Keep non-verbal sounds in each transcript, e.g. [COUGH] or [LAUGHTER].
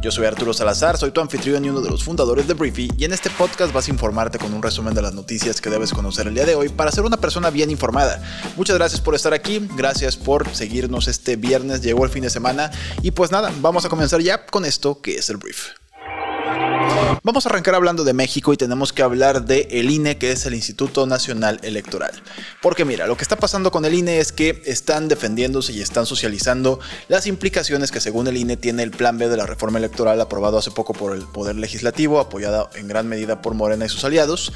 Yo soy Arturo Salazar, soy tu anfitrión y uno de los fundadores de Briefy y en este podcast vas a informarte con un resumen de las noticias que debes conocer el día de hoy para ser una persona bien informada. Muchas gracias por estar aquí, gracias por seguirnos este viernes, llegó el fin de semana y pues nada, vamos a comenzar ya con esto que es el brief. Vamos a arrancar hablando de México y tenemos que hablar de el INE, que es el Instituto Nacional Electoral. Porque mira, lo que está pasando con el INE es que están defendiéndose y están socializando las implicaciones que según el INE tiene el plan B de la reforma electoral aprobado hace poco por el Poder Legislativo, apoyada en gran medida por Morena y sus aliados,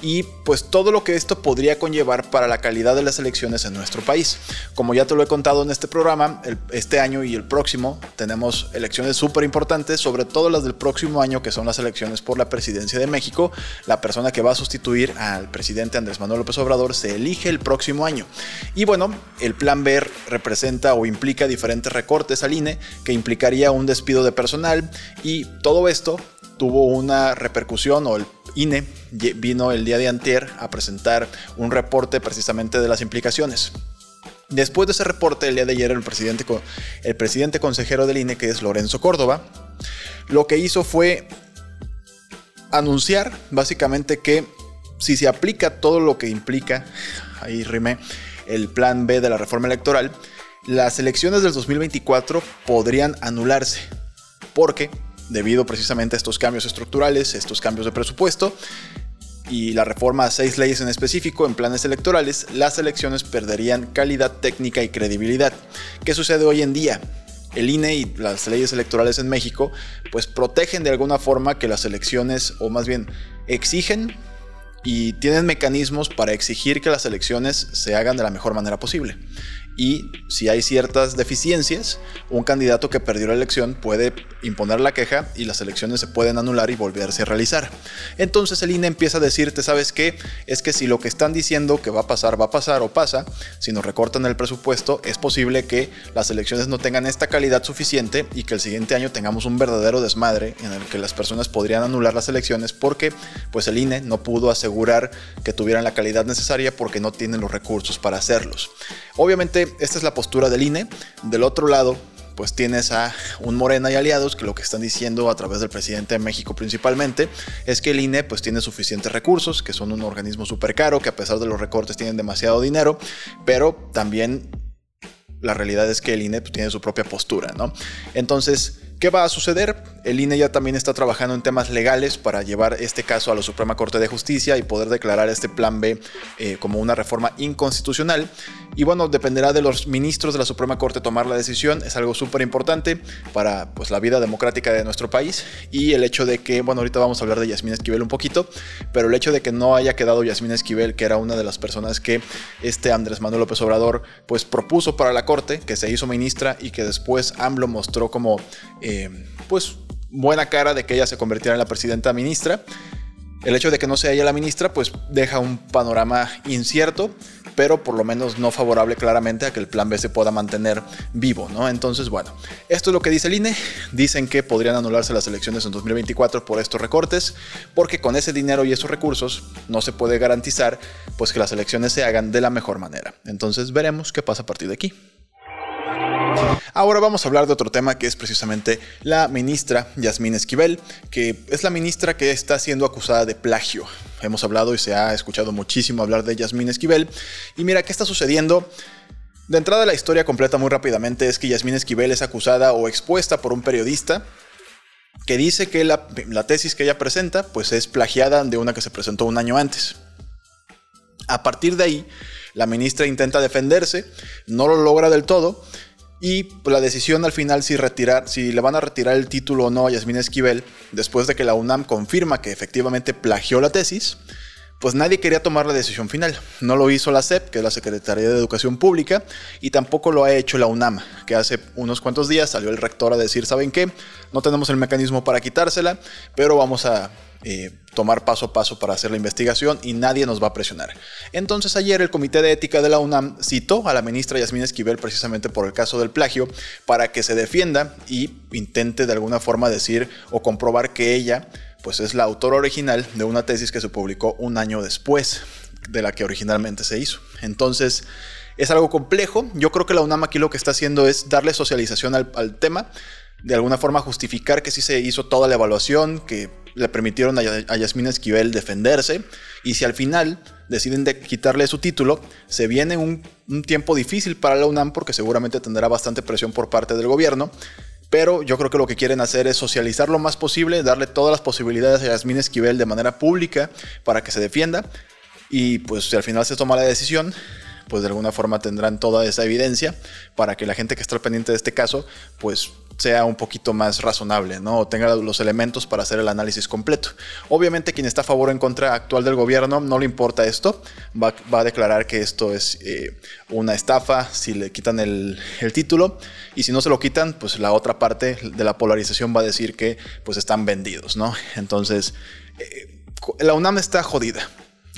y pues todo lo que esto podría conllevar para la calidad de las elecciones en nuestro país. Como ya te lo he contado en este programa, este año y el próximo tenemos elecciones súper importantes, sobre todo las del próximo año que son las elecciones por la presidencia de México, la persona que va a sustituir al presidente Andrés Manuel López Obrador se elige el próximo año. Y bueno, el plan B representa o implica diferentes recortes al INE que implicaría un despido de personal y todo esto tuvo una repercusión o el INE vino el día de antier a presentar un reporte precisamente de las implicaciones. Después de ese reporte, el día de ayer, el presidente, el presidente consejero del INE, que es Lorenzo Córdoba, lo que hizo fue anunciar básicamente que si se aplica todo lo que implica, ahí rime, el plan B de la reforma electoral, las elecciones del 2024 podrían anularse. Porque, debido precisamente a estos cambios estructurales, estos cambios de presupuesto, y la reforma a seis leyes en específico en planes electorales, las elecciones perderían calidad técnica y credibilidad. ¿Qué sucede hoy en día? El INE y las leyes electorales en México, pues protegen de alguna forma que las elecciones, o más bien exigen y tienen mecanismos para exigir que las elecciones se hagan de la mejor manera posible y si hay ciertas deficiencias, un candidato que perdió la elección puede imponer la queja y las elecciones se pueden anular y volverse a realizar. Entonces el INE empieza a decirte, ¿sabes qué? Es que si lo que están diciendo que va a pasar, va a pasar o pasa, si nos recortan el presupuesto, es posible que las elecciones no tengan esta calidad suficiente y que el siguiente año tengamos un verdadero desmadre en el que las personas podrían anular las elecciones porque pues el INE no pudo asegurar que tuvieran la calidad necesaria porque no tienen los recursos para hacerlos. Obviamente esta es la postura del INE. Del otro lado, pues tienes a un Morena y aliados que lo que están diciendo a través del presidente de México principalmente es que el INE pues tiene suficientes recursos, que son un organismo súper caro, que a pesar de los recortes tienen demasiado dinero, pero también la realidad es que el INE pues, tiene su propia postura, ¿no? Entonces, ¿Qué va a suceder? El INE ya también está trabajando en temas legales para llevar este caso a la Suprema Corte de Justicia y poder declarar este plan B eh, como una reforma inconstitucional. Y bueno, dependerá de los ministros de la Suprema Corte tomar la decisión. Es algo súper importante para pues, la vida democrática de nuestro país. Y el hecho de que, bueno, ahorita vamos a hablar de Yasmín Esquivel un poquito, pero el hecho de que no haya quedado Yasmín Esquivel, que era una de las personas que este Andrés Manuel López Obrador pues propuso para la Corte, que se hizo ministra y que después AMLO mostró como eh, pues buena cara de que ella se convirtiera en la presidenta ministra. El hecho de que no sea ella la ministra, pues deja un panorama incierto, pero por lo menos no favorable claramente a que el plan B se pueda mantener vivo, ¿no? Entonces, bueno, esto es lo que dice el INE. Dicen que podrían anularse las elecciones en 2024 por estos recortes, porque con ese dinero y esos recursos no se puede garantizar pues que las elecciones se hagan de la mejor manera. Entonces, veremos qué pasa a partir de aquí. Ahora vamos a hablar de otro tema que es precisamente la ministra Yasmín Esquivel, que es la ministra que está siendo acusada de plagio. Hemos hablado y se ha escuchado muchísimo hablar de Yasmín Esquivel. Y mira, ¿qué está sucediendo? De entrada la historia completa muy rápidamente es que Yasmín Esquivel es acusada o expuesta por un periodista que dice que la, la, tesis que ella presenta pues es plagiada de una que se presentó un año antes. A partir de ahí, la ministra intenta defenderse, no lo logra del todo, y la decisión al final si, retirar, si le van a retirar el título o no a Yasmín Esquivel, después de que la UNAM confirma que efectivamente plagió la tesis, pues nadie quería tomar la decisión final. No lo hizo la SEP, que es la Secretaría de Educación Pública, y tampoco lo ha hecho la UNAM, que hace unos cuantos días salió el rector a decir, ¿saben qué? No tenemos el mecanismo para quitársela, pero vamos a eh, tomar paso a paso para hacer la investigación y nadie nos va a presionar. Entonces ayer el Comité de Ética de la UNAM citó a la ministra Yasmín Esquivel precisamente por el caso del plagio para que se defienda y intente de alguna forma decir o comprobar que ella pues es la autora original de una tesis que se publicó un año después de la que originalmente se hizo. Entonces, es algo complejo. Yo creo que la UNAM aquí lo que está haciendo es darle socialización al, tema, de alguna forma justificar que sí se hizo toda la evaluación, que le permitieron a, Yasmín Esquivel defenderse, y si al final deciden de quitarle su título, se viene un, un tiempo difícil para la UNAM porque seguramente tendrá bastante presión por parte del gobierno. Pero yo creo que lo que quieren hacer es socializar lo más posible, darle todas las posibilidades a Yasmín Esquivel de manera pública para que se defienda. Y pues si al final se toma la decisión, pues de alguna forma tendrán toda esa evidencia para que la gente que está pendiente de este caso, pues sea un poquito más razonable, ¿no? Tenga los elementos para hacer el análisis completo. Obviamente quien está a favor o en contra actual del gobierno no le importa esto, va, a declarar que esto es eh, una estafa si le quitan el, título y si no se lo quitan, pues la otra parte de la polarización va a decir que pues están vendidos, ¿no? Entonces, eh, la UNAM está jodida.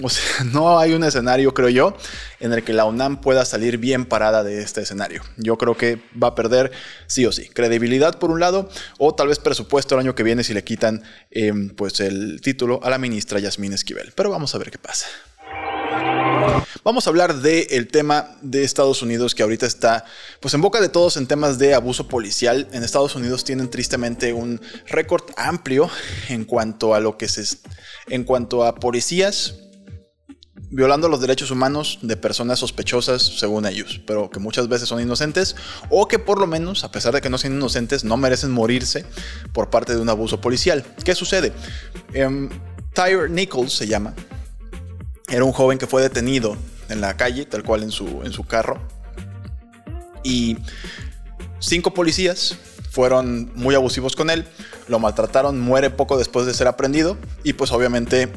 O sea, [LAUGHS] no hay un escenario, creo yo, en el que la UNAM pueda salir bien parada de este escenario. Yo creo que va a perder sí o sí. Credibilidad por un lado, o tal vez presupuesto el año que viene si le quitan em, pues el título a la ministra Yasmín Esquivel. Pero vamos a ver qué pasa. Vamos a hablar del tema de Estados Unidos que ahorita está pues en boca de todos en temas de abuso policial. En Estados Unidos tienen tristemente un récord amplio en cuanto a lo que se en cuanto a policías violando los derechos humanos de personas sospechosas según ellos, pero que muchas veces son inocentes o que por lo menos, a pesar de que no sean inocentes, no merecen morirse por parte de un abuso policial. ¿Qué sucede? Um, Tyre Nichols se llama. Era un joven que fue detenido en la calle, tal cual en su, en su carro. Y cinco policías fueron muy abusivos con él, lo maltrataron, muere poco después de ser aprendido y pues obviamente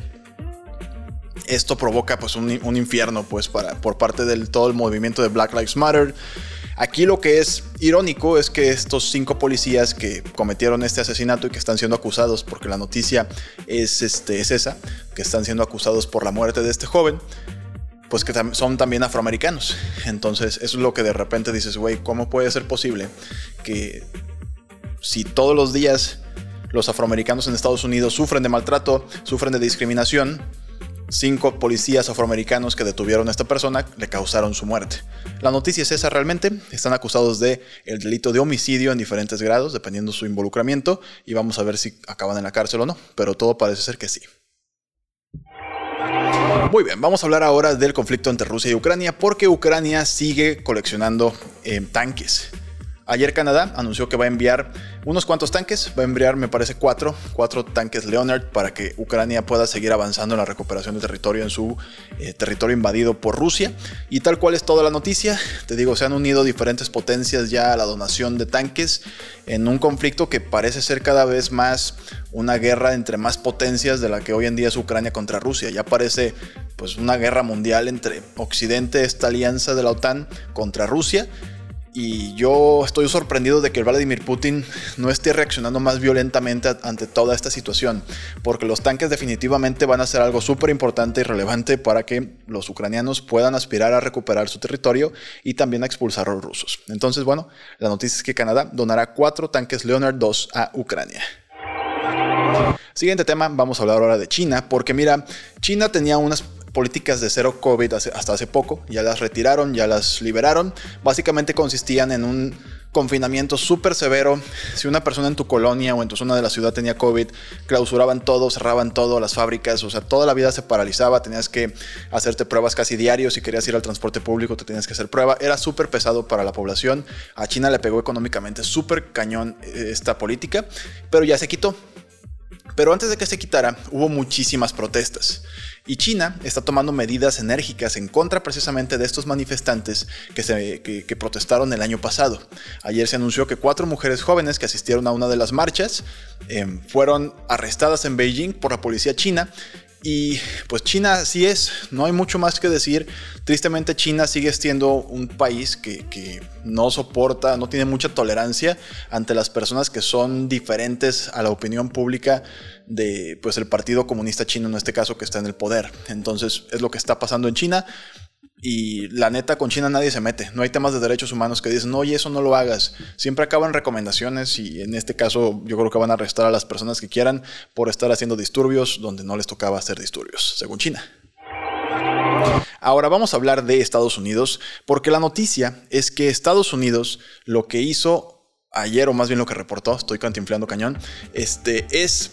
esto provoca pues un, infierno pues para, por parte del todo el movimiento de Black Lives Matter. Aquí lo que es irónico es que estos cinco policías que cometieron este asesinato y que están siendo acusados, porque la noticia es, este, es esa, que están siendo acusados por la muerte de este joven, pues que son también afroamericanos. Entonces eso es lo que de repente dices, güey, ¿cómo puede ser posible que si todos los días los afroamericanos en Estados Unidos sufren de maltrato, sufren de discriminación, cinco policías afroamericanos que detuvieron a esta persona le causaron su muerte. La noticia es esa realmente, están acusados de el delito de homicidio en diferentes grados, dependiendo su involucramiento, y vamos a ver si acaban en la cárcel o no, pero todo parece ser que sí. Muy bien, vamos a hablar ahora del conflicto entre Rusia y Ucrania, porque Ucrania sigue coleccionando eh, tanques. Ayer Canadá anunció que va a enviar unos cuantos tanques, va a enviar me parece cuatro, cuatro tanques Leonard para que Ucrania pueda seguir avanzando en la recuperación de territorio en su eh, territorio invadido por Rusia. Y tal cual es toda la noticia, te digo, se han unido diferentes potencias ya a la donación de tanques en un conflicto que parece ser cada vez más una guerra entre más potencias de la que hoy en día es Ucrania contra Rusia. Ya parece pues una guerra mundial entre Occidente, esta alianza de la OTAN contra Rusia y yo estoy sorprendido de que Vladimir Putin no esté reaccionando más violentamente ante toda esta situación, porque los tanques definitivamente van a ser algo súper importante y relevante para que los ucranianos puedan aspirar a recuperar su territorio y también a expulsar a los rusos. Entonces, bueno, la noticia es que Canadá donará cuatro tanques Leonard 2 a Ucrania. Siguiente tema, vamos a hablar ahora de China, porque mira, China tenía unas políticas de cero COVID hasta hace poco, ya las retiraron, ya las liberaron. Básicamente consistían en un confinamiento súper severo. Si una persona en tu colonia o en tu zona de la ciudad tenía COVID, clausuraban todo, cerraban todo, las fábricas, o sea, toda la vida se paralizaba, tenías que hacerte pruebas casi diarios, si querías ir al transporte público te tenías que hacer prueba, era súper pesado para la población. A China le pegó económicamente súper cañón eh, esta política, pero ya se quitó. Pero antes de que se quitara, hubo muchísimas protestas. Y China está tomando medidas enérgicas en contra precisamente de estos manifestantes que, protestaron el año pasado. Ayer se anunció que cuatro mujeres jóvenes que asistieron a una de las marchas em, fueron arrestadas en Beijing por la policía china Y pues China sí es, no hay mucho más que decir. Tristemente China sigue siendo un país que, no soporta, no tiene mucha tolerancia ante las personas que son diferentes a la opinión pública de pues el Partido Comunista Chino en este caso que está en el poder. Entonces es lo que está pasando en China. Y la neta, con China nadie se mete. No hay temas de derechos humanos que dicen, oye, eso no lo hagas. Siempre acaban recomendaciones y en este caso yo creo que van a arrestar a las personas que quieran por estar haciendo disturbios donde no les tocaba hacer disturbios, según China. Ahora vamos a hablar de Estados Unidos, porque la noticia es que Estados Unidos lo que hizo ayer, o más bien lo que reportó, estoy cantinflando cañón, este es...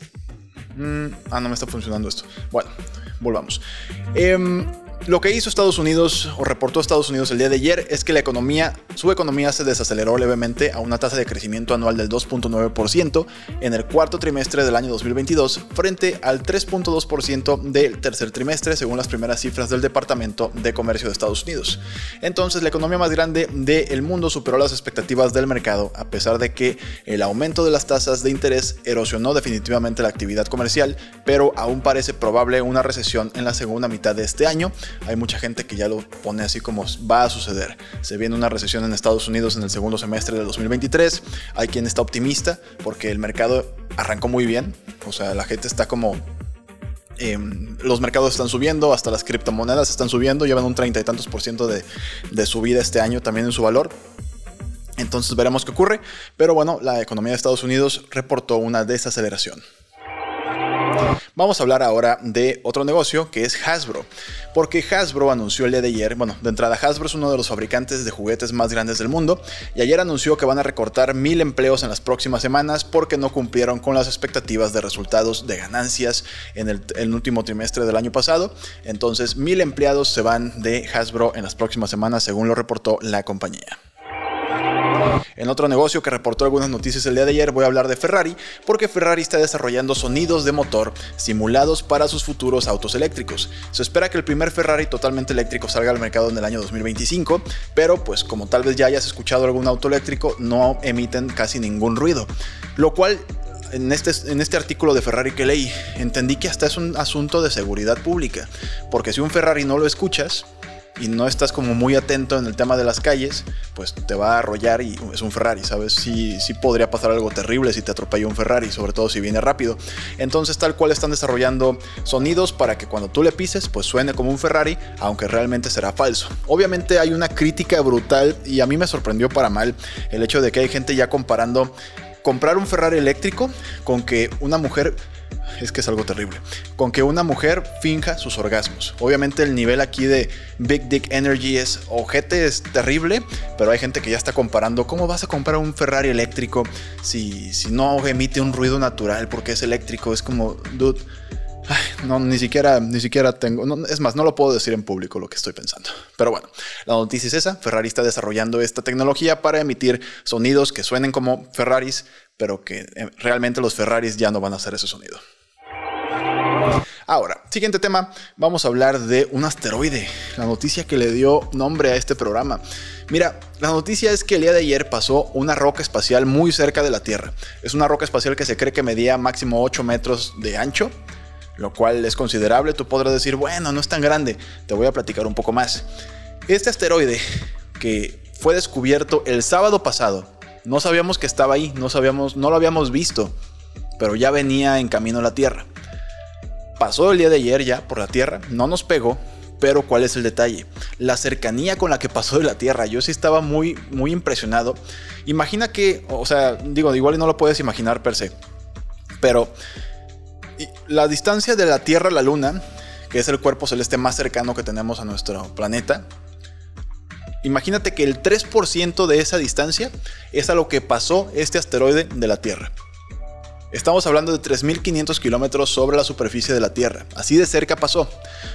Mm, ah, no me está funcionando esto. Bueno, volvamos. Eh, lo que hizo Estados Unidos o reportó Estados Unidos el día de ayer es que la economía, su economía se desaceleró levemente a una tasa de crecimiento anual del 2.9% en el cuarto trimestre del año 2022 frente al 3.2% del tercer trimestre según las primeras cifras del Departamento de Comercio de Estados Unidos. Entonces la economía más grande del mundo superó las expectativas del mercado a pesar de que el aumento de las tasas de interés erosionó definitivamente la actividad comercial, pero aún parece probable una recesión en la segunda mitad de este año hay mucha gente que ya lo pone así como va a suceder. Se viene una recesión en Estados Unidos en el segundo semestre del 2023. Hay quien está optimista porque el mercado arrancó muy bien. O sea, la gente está como em, los mercados están subiendo, hasta las criptomonedas están subiendo, llevan un treinta y tantos por ciento de, de, subida este año también en su valor. Entonces veremos qué ocurre, pero bueno, la economía de Estados Unidos reportó una desaceleración. Vamos a hablar ahora de otro negocio que es Hasbro, porque Hasbro anunció el día de ayer, bueno, de entrada Hasbro es uno de los fabricantes de juguetes más grandes del mundo y ayer anunció que van a recortar mil empleos en las próximas semanas porque no cumplieron con las expectativas de resultados de ganancias en el, último trimestre del año pasado. Entonces, mil empleados se van de Hasbro en las próximas semanas, según lo reportó la compañía. En otro negocio que reportó algunas noticias el día de ayer voy a hablar de Ferrari porque Ferrari está desarrollando sonidos de motor simulados para sus futuros autos eléctricos. Se espera que el primer Ferrari totalmente eléctrico salga al mercado en el año 2025, pero pues como tal vez ya hayas escuchado algún auto eléctrico no emiten casi ningún ruido, lo cual en este, en este artículo de Ferrari que leí, entendí que hasta es un asunto de seguridad pública, porque si un Ferrari no lo escuchas, y no estás como muy atento en el tema de las calles, pues te va a arrollar y es un Ferrari, ¿sabes? Sí, sí podría pasar algo terrible si te atropella un Ferrari, sobre todo si viene rápido. Entonces tal cual están desarrollando sonidos para que cuando tú le pises, pues suene como un Ferrari, aunque realmente será falso. Obviamente hay una crítica brutal y a mí me sorprendió para mal el hecho de que hay gente ya comparando comprar un Ferrari eléctrico con que una mujer es que es algo terrible. Con que una mujer finja sus orgasmos. Obviamente el nivel aquí de Big Dick Energy es ojete, es terrible, pero hay gente que ya está comparando cómo vas a comprar un Ferrari eléctrico si, si no emite un ruido natural porque es eléctrico. Es como, dude, no, ni siquiera, ni siquiera tengo. es más, no lo puedo decir en público lo que estoy pensando. Pero bueno, la noticia es esa. Ferrari está desarrollando esta tecnología para emitir sonidos que suenen como Ferraris, pero que eh, realmente los Ferraris ya no van a hacer ese sonido. Ahora, siguiente tema, vamos a hablar de un asteroide, la noticia que le dio nombre a este programa. Mira, la noticia es que el día de ayer pasó una roca espacial muy cerca de la Tierra. Es una roca espacial que se cree que medía máximo 8 metros de ancho, lo cual es considerable. Tú podrás decir, bueno, no es tan grande. Te voy a platicar un poco más. Este asteroide que fue descubierto el sábado pasado, no sabíamos que estaba ahí, no sabíamos, no lo habíamos visto, pero ya venía en camino a la Tierra pasó el día de ayer ya por la Tierra, no nos pegó, pero ¿cuál es el detalle? La cercanía con la que pasó de la Tierra. Yo sí estaba muy, muy impresionado. Imagina que, o sea, digo, igual no lo puedes imaginar per se, pero la distancia de la Tierra a la Luna, que es el cuerpo celeste más cercano que tenemos a nuestro planeta, imagínate que el 3% de esa distancia es a lo que pasó este asteroide de la Tierra. Estamos hablando de 3.500 kilómetros sobre la superficie de la Tierra. Así de cerca pasó.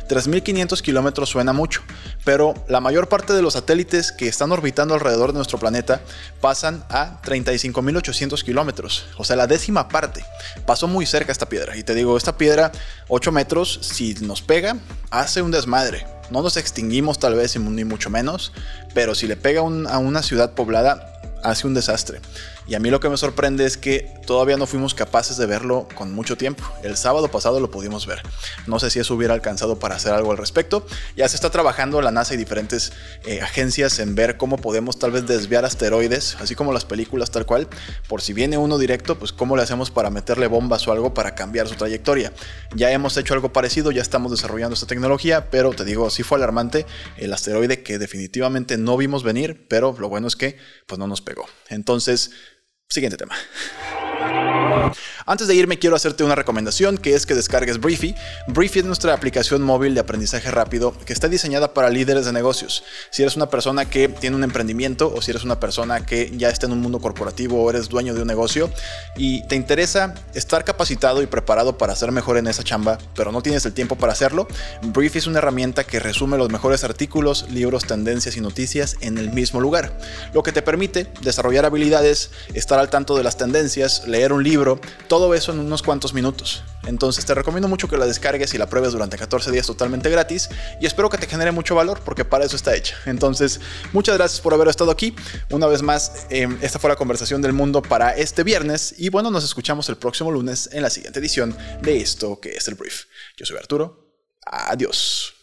3.500 kilómetros suena mucho, pero la mayor parte de los satélites que están orbitando alrededor de nuestro planeta pasan a 35.800 kilómetros. O sea, la décima parte. Pasó muy cerca esta piedra. Y te digo, esta piedra, 8 metros, si nos pega, hace un desmadre. No nos extinguimos tal vez, ni mucho menos, pero si le pega a una ciudad poblada, hace un desastre. Y a mí lo que me sorprende es que todavía no fuimos capaces de verlo con mucho tiempo. El sábado pasado lo pudimos ver. No sé si eso hubiera alcanzado para hacer algo al respecto. Ya se está trabajando la NASA y diferentes eh, agencias en ver cómo podemos tal vez desviar asteroides, así como las películas tal cual. Por si viene uno directo, pues cómo le hacemos para meterle bombas o algo para cambiar su trayectoria. Ya hemos hecho algo parecido, ya estamos desarrollando esta tecnología, pero te digo, sí fue alarmante el asteroide que definitivamente no vimos venir, pero lo bueno es que pues no nos pegó. Entonces, siguiente tema. Antes de irme quiero hacerte una recomendación que es que descargues Briefy. Briefy es nuestra aplicación móvil de aprendizaje rápido que está diseñada para líderes de negocios. Si eres una persona que tiene un emprendimiento o si eres una persona que ya está en un mundo corporativo o eres dueño de un negocio y te interesa estar capacitado y preparado para ser mejor en esa chamba, pero no tienes el tiempo para hacerlo, Briefy es una herramienta que resume los mejores artículos, libros, tendencias y noticias en el mismo lugar, lo que te permite desarrollar habilidades, estar al tanto de las tendencias, leer un libro, todo eso en unos cuantos minutos. Entonces te recomiendo mucho que la descargues y la pruebes durante 14 días totalmente gratis y espero que te genere mucho valor porque para eso está hecha. Entonces, muchas gracias por haber estado aquí. Una vez más, em, esta fue la conversación del mundo para este viernes y bueno, nos escuchamos el próximo lunes en la siguiente edición de esto que es el brief. Yo soy Arturo. Adiós.